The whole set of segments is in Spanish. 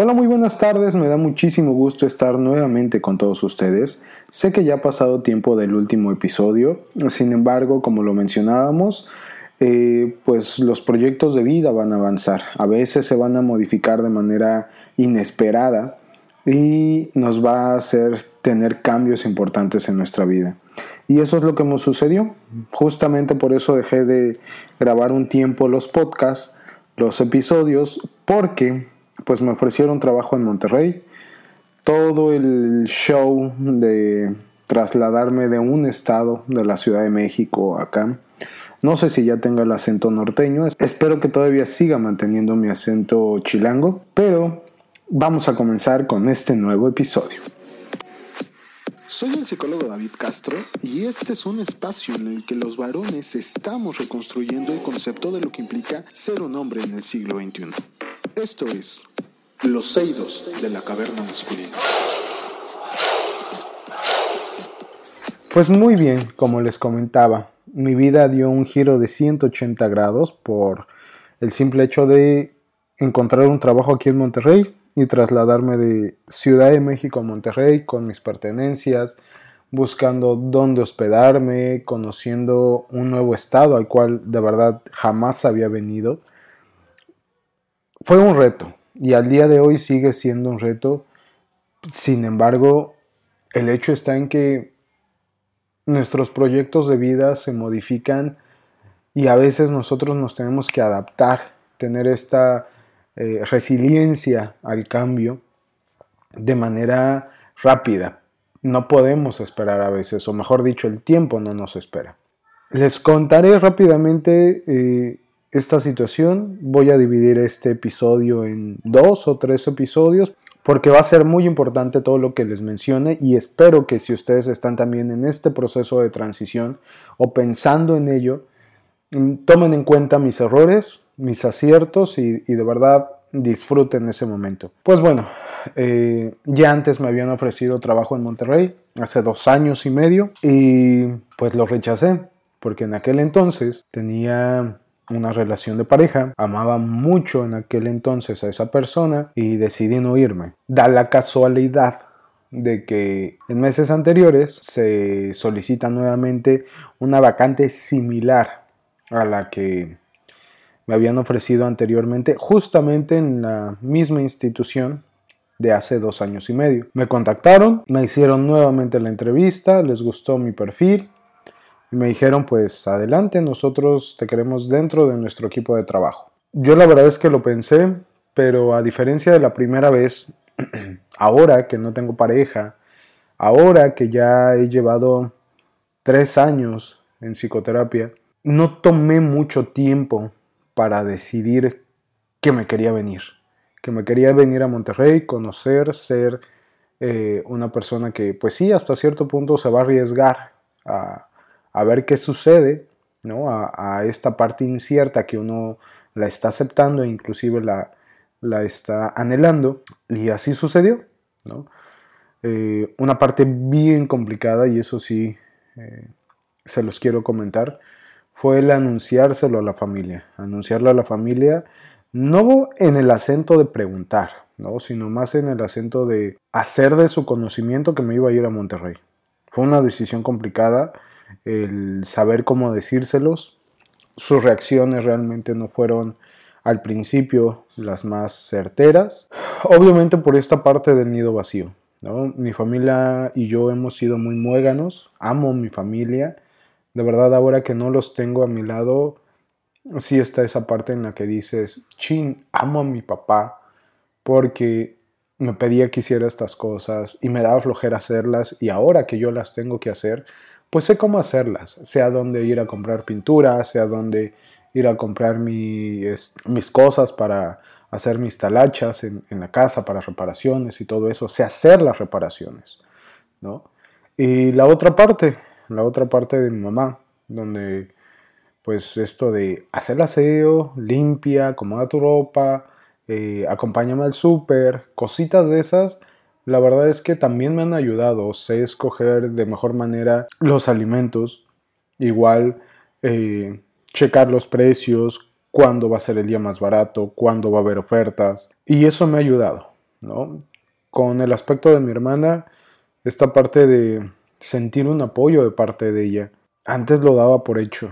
Hola, muy buenas tardes, me da muchísimo gusto estar nuevamente con todos ustedes. Sé que ya ha pasado tiempo del último episodio, sin embargo, como lo mencionábamos, eh, pues los proyectos de vida van a avanzar, a veces se van a modificar de manera inesperada y nos va a hacer tener cambios importantes en nuestra vida. Y eso es lo que me sucedió. Justamente por eso dejé de grabar un tiempo los podcasts, los episodios, porque pues me ofrecieron trabajo en Monterrey. Todo el show de trasladarme de un estado de la Ciudad de México acá. No sé si ya tenga el acento norteño, espero que todavía siga manteniendo mi acento chilango, pero vamos a comenzar con este nuevo episodio. Soy el psicólogo David Castro y este es un espacio en el que los varones estamos reconstruyendo el concepto de lo que implica ser un hombre en el siglo XXI. Esto es Los Seidos de la Caverna Masculina. Pues muy bien, como les comentaba, mi vida dio un giro de 180 grados por el simple hecho de encontrar un trabajo aquí en Monterrey y trasladarme de Ciudad de México a Monterrey con mis pertenencias, buscando dónde hospedarme, conociendo un nuevo estado al cual de verdad jamás había venido fue un reto y al día de hoy sigue siendo un reto. Sin embargo, el hecho está en que nuestros proyectos de vida se modifican y a veces nosotros nos tenemos que adaptar, tener esta eh, resiliencia al cambio de manera rápida. No podemos esperar a veces, o mejor dicho, el tiempo no nos espera. Les contaré rápidamente eh, esta situación. Voy a dividir este episodio en dos o tres episodios porque va a ser muy importante todo lo que les mencione y espero que si ustedes están también en este proceso de transición o pensando en ello, mm, tomen en cuenta mis errores, mis aciertos y, de verdad disfruten ese momento. Pues bueno, eh, ya antes me habían ofrecido trabajo en Monterrey, hace dos años y medio, y pues lo rechacé, porque en aquel entonces tenía una relación de pareja, amaba mucho en aquel entonces a esa persona y decidí no irme. Da la casualidad de que en meses anteriores se solicita nuevamente una vacante similar a la que me habían ofrecido anteriormente, justamente en la misma institución de hace dos años y medio. Me contactaron, me hicieron nuevamente la entrevista, les gustó mi perfil, y me dijeron, pues adelante, nosotros te queremos dentro de nuestro equipo de trabajo. Yo la verdad es que lo pensé, pero a diferencia de la primera vez, ahora que no tengo pareja, ahora que ya he llevado tres años en psicoterapia, no tomé mucho tiempo para decidir que me quería venir, que me quería venir a Monterrey, conocer, ser eh, una persona que pues sí, hasta cierto punto se va a arriesgar a, a ver qué sucede, ¿no? A, esta parte incierta que uno la está aceptando e inclusive la, está anhelando. Y así sucedió, ¿no? Eh, una parte bien complicada, y eso sí eh, se los quiero comentar, fue el anunciárselo a la familia. Anunciarlo a la familia no en el acento de preguntar, ¿no? sino más en el acento de hacer de su conocimiento que me iba a ir a Monterrey. Fue una decisión complicada el saber cómo decírselos. Sus reacciones realmente no fueron al principio las más certeras. Obviamente por esta parte del nido vacío. Mi familia y yo hemos sido muy muéganos, amo mi familia. De verdad ahora que no los tengo a mi lado, sí está esa parte en la que dices, chin, amo a mi papá porque me pedía que hiciera estas cosas y me daba flojera hacerlas y ahora que yo las tengo que hacer, pues sé cómo hacerlas, sé a dónde ir a comprar pintura, sé a dónde ir a comprar mis cosas para hacer mis talachas en, la casa para reparaciones y todo eso, sé hacer las reparaciones, ¿no? Y la otra parte, la otra parte de mi mamá, donde pues esto de hacer aseo, limpia, acomoda tu ropa, eh, acompáñame al súper, cositas de esas, la verdad es que también me han ayudado, sé escoger de mejor manera los alimentos, igual eh, checar los precios, cuándo va a ser el día más barato, cuándo va a haber ofertas, y eso me ha ayudado. ¿no? Con el aspecto de mi hermana, esta parte de sentir un apoyo de parte de ella. Antes lo daba por hecho.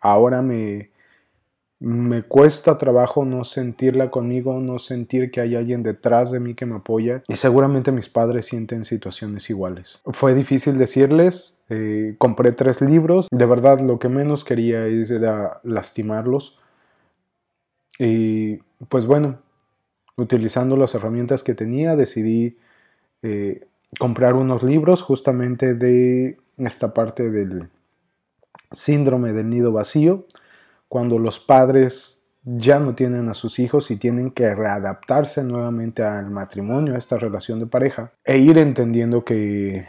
Ahora me, me cuesta trabajo no sentirla conmigo, no sentir que hay alguien detrás de mí que me apoya y seguramente mis padres sienten situaciones iguales. Fue difícil decirles, eh, compré tres libros, de verdad lo que menos quería era lastimarlos. Y pues bueno, utilizando las herramientas que tenía decidí eh, comprar unos libros justamente de esta parte del síndrome del nido vacío cuando los padres ya no tienen a sus hijos y tienen que readaptarse nuevamente al matrimonio, a esta relación de pareja, e ir entendiendo que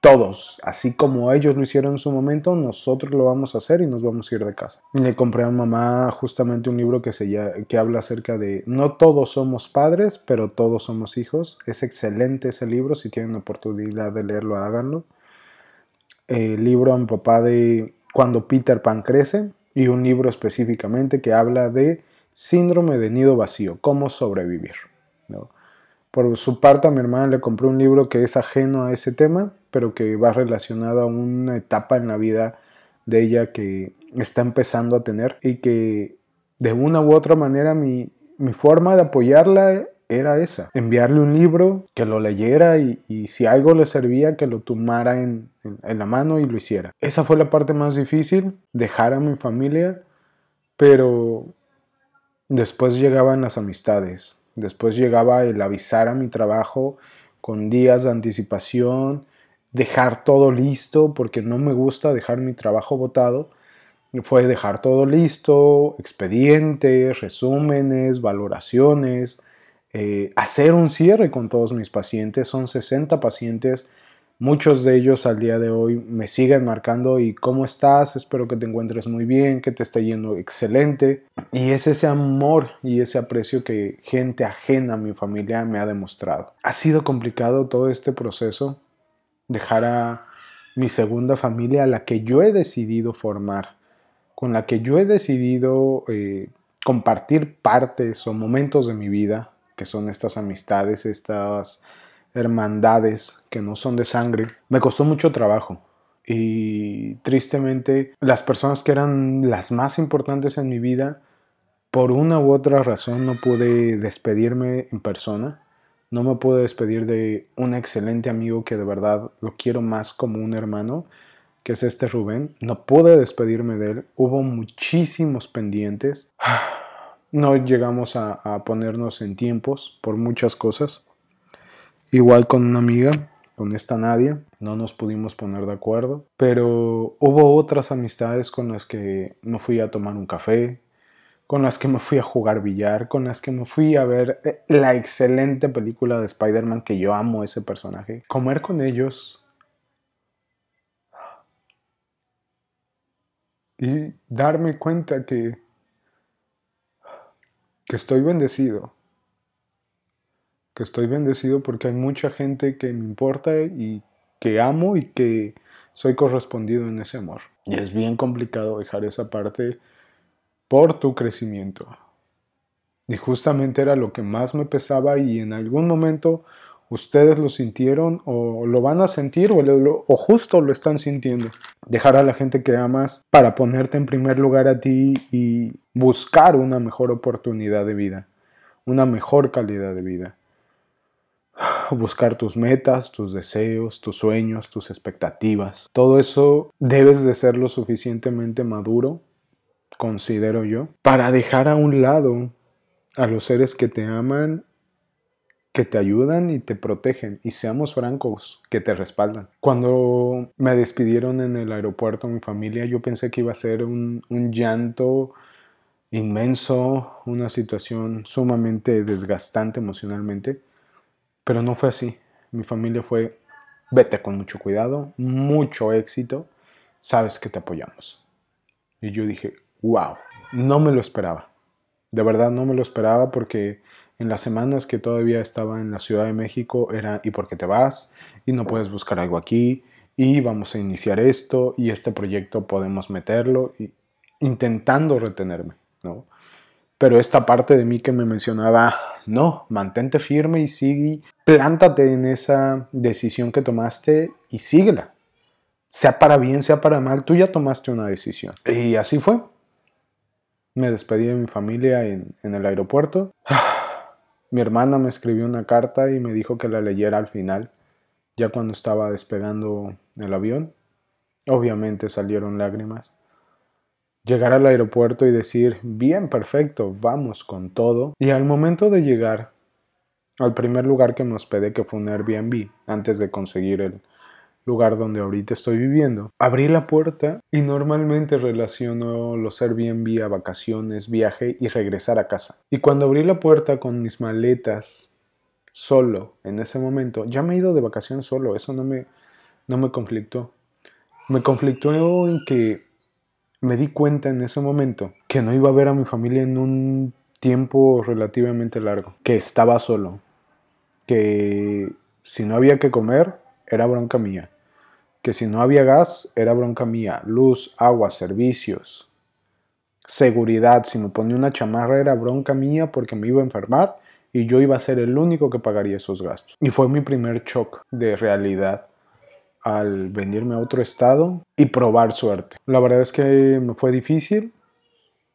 todos, así como ellos lo hicieron en su momento, nosotros lo vamos a hacer y nos vamos a ir de casa. Le compré a mamá justamente un libro que, se que habla acerca de no todos somos padres, pero todos somos hijos. Es excelente ese libro, si tienen oportunidad de leerlo, háganlo. El libro a mi papá de Cuando Peter Pan crece, y un libro específicamente que habla de síndrome de nido vacío, cómo sobrevivir. Por su parte, a mi hermana le compré un libro que es ajeno a ese tema, pero que va relacionado a una etapa en la vida de ella que está empezando a tener y que de una u otra manera mi, mi forma de apoyarla era esa, enviarle un libro, que lo leyera y, si algo le servía, que lo tomara en, en, la mano y lo hiciera. Esa fue la parte más difícil, dejar a mi familia, pero después llegaban las amistades, después llegaba el avisar a mi trabajo con días de anticipación, dejar todo listo, porque no me gusta dejar mi trabajo botado. Fue dejar todo listo, expedientes, resúmenes, valoraciones, eh, hacer un cierre con todos mis pacientes. Son 60 pacientes. Muchos de ellos al día de hoy me siguen marcando y cómo estás, espero que te encuentres muy bien, que te esté yendo excelente. Y es ese amor y ese aprecio que gente ajena a mi familia me ha demostrado. Ha sido complicado todo este proceso, dejar a mi segunda familia, a la que yo he decidido formar, con la que yo he decidido eh, compartir partes o momentos de mi vida, que son estas amistades, estas hermandades que no son de sangre, me costó mucho trabajo. Y tristemente, las personas que eran las más importantes en mi vida, por una u otra razón no pude despedirme en persona. No me pude despedir de un excelente amigo que de verdad lo quiero más como un hermano, que es este Rubén. No pude despedirme de él. Hubo muchísimos pendientes. No llegamos a, ponernos en tiempos por muchas cosas. Igual con una amiga, con esta Nadia, no nos pudimos poner de acuerdo, pero hubo otras amistades con las que me fui a tomar un café, con las que me fui a jugar billar, con las que me fui a ver eh, la excelente película de Spider-Man que yo amo ese personaje. Comer con ellos y darme cuenta que que estoy bendecido. Que estoy bendecido porque hay mucha gente que me importa y que amo y que soy correspondido en ese amor. Y es bien complicado dejar esa parte por tu crecimiento. Y justamente era lo que más me pesaba y en algún momento ustedes lo sintieron o lo van a sentir o, o, justo lo están sintiendo. Dejar a la gente que amas para ponerte en primer lugar a ti y buscar una mejor oportunidad de vida, una mejor calidad de vida. Buscar tus metas, tus deseos, tus sueños, tus expectativas. Todo eso debes de ser lo suficientemente maduro, considero yo, para dejar a un lado a los seres que te aman que te ayudan y te protegen y seamos francos, que te respaldan. Cuando me despidieron en el aeropuerto mi familia, yo pensé que iba a ser un, un llanto inmenso, una situación sumamente desgastante emocionalmente, pero no fue así. Mi familia fue, vete con mucho cuidado, mucho éxito, sabes que te apoyamos. Y yo dije, wow, no me lo esperaba. De verdad no me lo esperaba porque en las semanas que todavía estaba en la Ciudad de México era ¿y por qué te vas? Y no puedes buscar algo aquí y vamos a iniciar esto y este proyecto podemos meterlo y intentando retenerme, ¿no? Pero esta parte de mí que me mencionaba no, mantente firme y sigue, plántate en esa decisión que tomaste y síguela. Sea para bien, sea para mal, tú ya tomaste una decisión. Y así fue. Me despedí de mi familia en, en el aeropuerto. Mi hermana me escribió una carta y me dijo que la leyera al final, ya cuando estaba despegando el avión. Obviamente salieron lágrimas. Llegar al aeropuerto y decir, bien, perfecto, vamos con todo. Y al momento de llegar al primer lugar que me hospedé, que fue un Airbnb, antes de conseguir el, lugar donde ahorita estoy viviendo, abrí la puerta y normalmente relaciono los Airbnb a vacaciones, viaje y regresar a casa. Y cuando abrí la puerta con mis maletas solo en ese momento, ya me he ido de vacaciones solo, eso no me, no me conflictó. Me conflictó en que me di cuenta en ese momento que no iba a ver a mi familia en un tiempo relativamente largo, que estaba solo, que si no había que comer, era bronca mía que si no había gas era bronca mía, luz, agua, servicios, seguridad, si me ponía una chamarra era bronca mía porque me iba a enfermar y yo iba a ser el único que pagaría esos gastos. Y fue mi primer shock de realidad al venirme a otro estado y probar suerte. La verdad es que me fue difícil,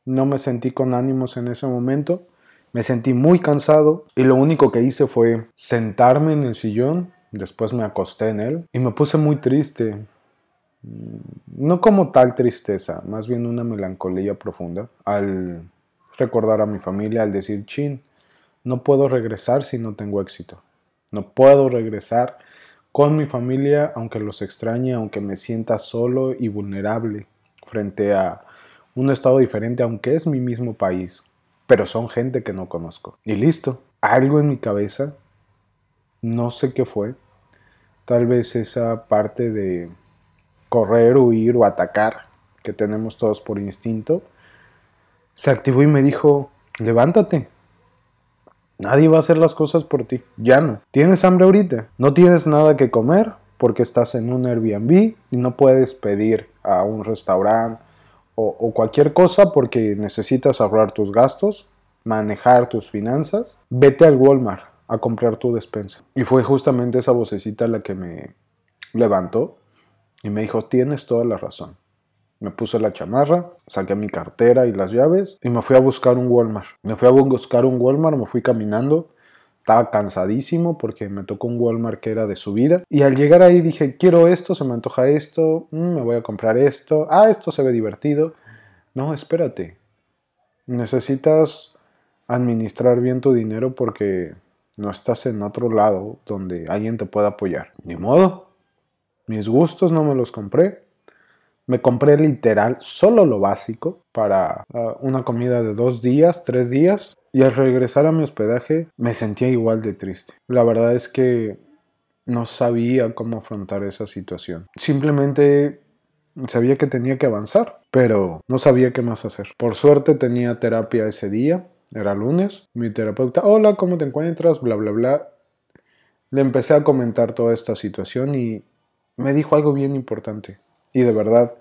no me sentí con ánimos en ese momento, me sentí muy cansado y lo único que hice fue sentarme en el sillón Después me acosté en él y me puse muy triste. No como tal tristeza, más bien una melancolía profunda al recordar a mi familia, al decir, chin, no puedo regresar si no tengo éxito. No puedo regresar con mi familia, aunque los extrañe, aunque me sienta solo y vulnerable frente a un estado diferente, aunque es mi mismo país, pero son gente que no conozco. Y listo, algo en mi cabeza no sé qué fue. Tal vez esa parte de correr, huir o atacar que tenemos todos por instinto, se activó y me dijo, levántate. Nadie va a hacer las cosas por ti. Ya no. ¿Tienes hambre ahorita? ¿No tienes nada que comer? Porque estás en un Airbnb y no puedes pedir a un restaurante o, o cualquier cosa porque necesitas ahorrar tus gastos, manejar tus finanzas. Vete al Walmart a comprar tu despensa. Y fue justamente esa vocecita la que me levantó y me dijo, tienes toda la razón. Me puse la chamarra, saqué mi cartera y las llaves y me fui a buscar un Walmart. Me fui a buscar un Walmart, me fui caminando. Estaba cansadísimo porque me tocó un Walmart que era de subida. Y al llegar ahí dije, quiero esto, se me antoja esto, mm, me voy a comprar esto. Ah, esto se ve divertido. No, espérate. Necesitas administrar bien tu dinero porque no estás en otro lado donde alguien te pueda apoyar. Ni modo. Mis gustos no me los compré. Me compré literal solo lo básico para ah, una comida de dos días, tres días. Y al regresar a mi hospedaje me sentía igual de triste. La verdad es que no sabía cómo afrontar esa situación. Simplemente sabía que tenía que avanzar, pero no sabía qué más hacer. Por suerte tenía terapia ese día era lunes, mi terapeuta, hola, ¿cómo te encuentras? Bla, bla, bla. Le empecé a comentar toda esta situación y me dijo algo bien importante. Y de verdad,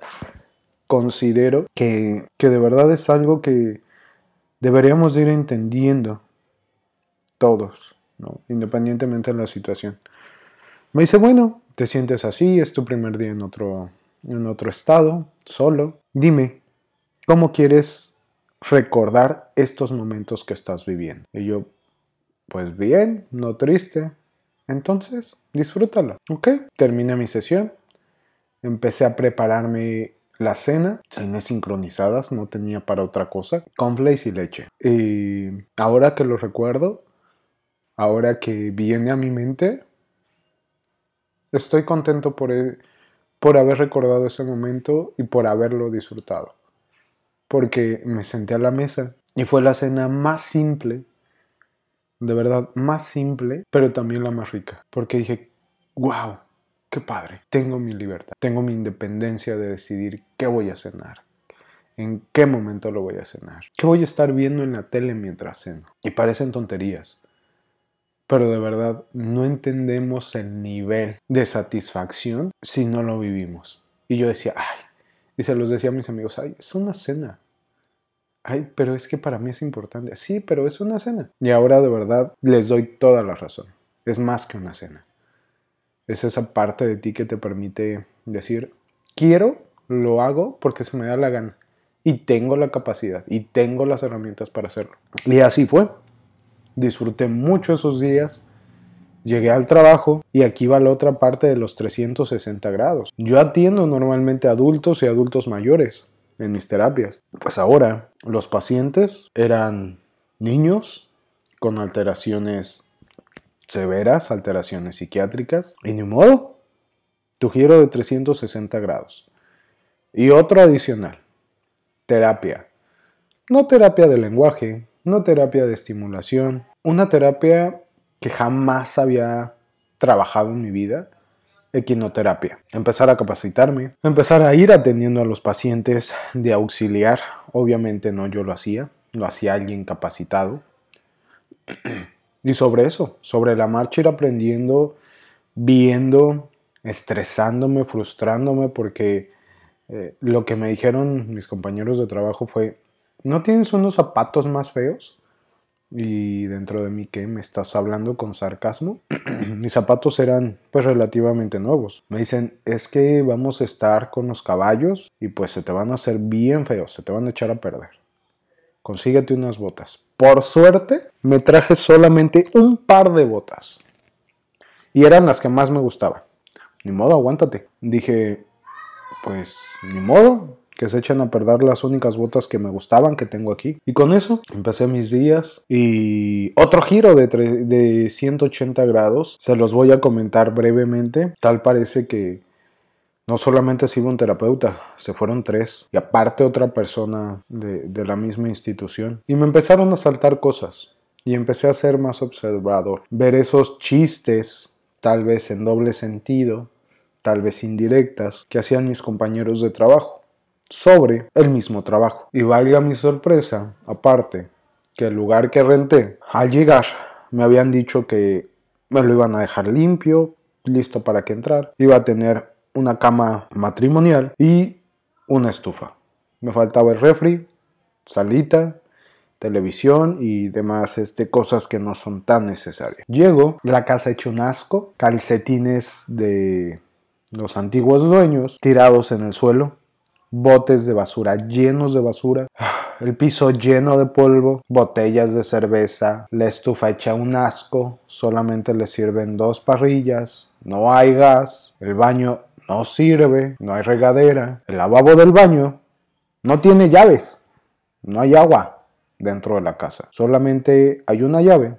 considero que, que de verdad es algo que deberíamos ir entendiendo todos, ¿no? independientemente de la situación. Me dice, bueno, te sientes así, es tu primer día en otro, en otro estado, solo. Dime, ¿cómo quieres recordar estos momentos que estás viviendo. Y yo, pues bien, no triste. Entonces, disfrútalo. Ok, terminé mi sesión. Empecé a prepararme la cena, cené sincronizadas, no tenía para otra cosa, cornflakes y leche. Y ahora que lo recuerdo, ahora que viene a mi mente, estoy contento por, e, por haber recordado ese momento y por haberlo disfrutado porque me senté a la mesa y fue la cena más simple, de verdad, más simple, pero también la más rica, porque dije, wow, qué padre, tengo mi libertad, tengo mi independencia de decidir qué voy a cenar. ¿En qué momento lo voy a cenar? ¿Qué voy a estar viendo en la tele mientras ceno? Y parecen tonterías, pero de verdad no entendemos el nivel de satisfacción si no lo vivimos. Y yo decía, ay, y se los decía a mis amigos, ay, es una cena. Ay, pero es que para mí es importante. Sí, pero es una cena. Y ahora de verdad les doy toda la razón. Es más que una cena. Es esa parte de ti que te permite decir, quiero, lo hago porque se me da la gana. Y tengo la capacidad y tengo las herramientas para hacerlo. Y así fue. Disfruté mucho esos días. Llegué al trabajo y aquí va la otra parte de los 360 grados. Yo atiendo normalmente adultos y adultos mayores en mis terapias. Pues ahora los pacientes eran niños con alteraciones severas, alteraciones psiquiátricas, y ni modo, tu giro de 360 grados. Y otro adicional, terapia. No terapia de lenguaje, no terapia de estimulación, una terapia que jamás había trabajado en mi vida, equinoterapia. Empezar a capacitarme, empezar a ir atendiendo a los pacientes de auxiliar. Obviamente no yo lo hacía, lo hacía alguien capacitado. Y sobre eso, sobre la marcha ir aprendiendo, viendo, estresándome, frustrándome, porque eh, lo que me dijeron mis compañeros de trabajo fue, ¿no tienes unos zapatos más feos? Y dentro de mí, ¿qué? ¿Me estás hablando con sarcasmo? Mis zapatos eran pues relativamente nuevos. Me dicen, es que vamos a estar con los caballos y pues se te van a hacer bien feos, se te van a echar a perder. Consíguete unas botas. Por suerte, me traje solamente un par de botas. Y eran las que más me gustaban. Ni modo, aguántate. Dije, pues ni modo, que se echan a perder las únicas botas que me gustaban que tengo aquí. Y con eso empecé mis días y otro giro de, de 180 grados. Se los voy a comentar brevemente. Tal parece que no solamente se un terapeuta, se fueron tres. Y aparte otra persona de, de la misma institución. Y me empezaron a saltar cosas. Y empecé a ser más observador. Ver esos chistes, tal vez en doble sentido, tal vez indirectas, que hacían mis compañeros de trabajo sobre el mismo trabajo. Y valga mi sorpresa, aparte, que el lugar que renté, al llegar, me habían dicho que me lo iban a dejar limpio, listo para que entrar. Iba a tener una cama matrimonial y una estufa. Me faltaba el refri, salita, televisión y demás este, cosas que no son tan necesarias. Llego, la casa hecho un asco, calcetines de los antiguos dueños tirados en el suelo, botes de basura llenos de basura, el piso lleno de polvo, botellas de cerveza, la estufa hecha un asco, solamente le sirven dos parrillas, no hay gas, el baño no sirve, no hay regadera, el lavabo del baño no tiene llaves, no hay agua dentro de la casa, solamente hay una llave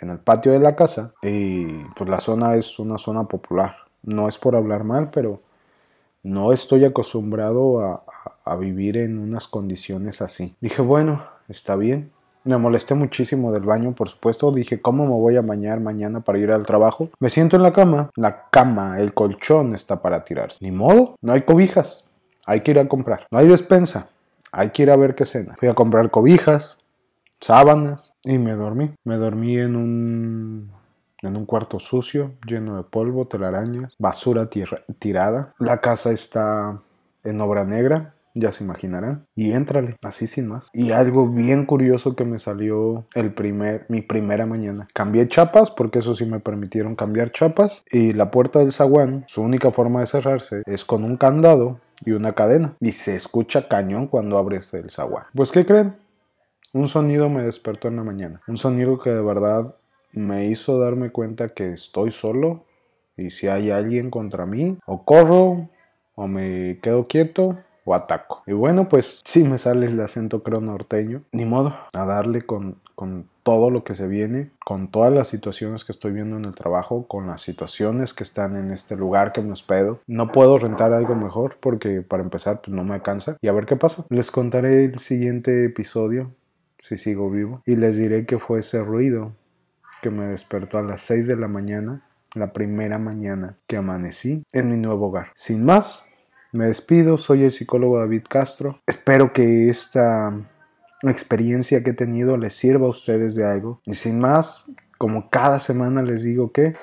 en el patio de la casa y pues la zona es una zona popular. No es por hablar mal, pero no estoy acostumbrado a, vivir en unas condiciones así. Dije, bueno, está bien. Me molesté muchísimo del baño, por supuesto. Dije, ¿cómo me voy a bañar mañana para ir al trabajo? Me siento en la cama. La cama, el colchón está para tirarse. Ni modo, no hay cobijas. Hay que ir a comprar. No hay despensa. Hay que ir a ver qué cena. Fui a comprar cobijas, sábanas y me dormí. Me dormí en un en un cuarto sucio, lleno de polvo, telarañas, basura tirada. La casa está en obra negra, ya se imaginarán. Y éntrale, así sin más. Y algo bien curioso que me salió el primer, mi primera mañana. Cambié chapas, porque eso sí me permitieron cambiar chapas. Y la puerta del zaguán, su única forma de cerrarse es con un candado y una cadena. Y se escucha cañón cuando abres el zaguán. Pues, ¿qué creen? Un sonido me despertó en la mañana. Un sonido que de verdad me hizo darme cuenta que estoy solo y si hay alguien contra mí, o corro, o me quedo quieto, o ataco. Y bueno, pues si me sale el acento creo norteño, ni modo, a darle con, con todo lo que se viene, con todas las situaciones que estoy viendo en el trabajo, con las situaciones que están en este lugar que me hospedo. No puedo rentar algo mejor porque para empezar pues no me alcanza. Y a ver qué pasa. Les contaré el siguiente episodio si sigo vivo y les diré que fue ese ruido que me despertó a las 6 de la mañana, la primera mañana que amanecí en mi nuevo hogar. Sin más, me despido, soy el psicólogo David Castro. Espero que esta experiencia que he tenido les sirva a ustedes de algo. Y sin más, como cada semana les digo que...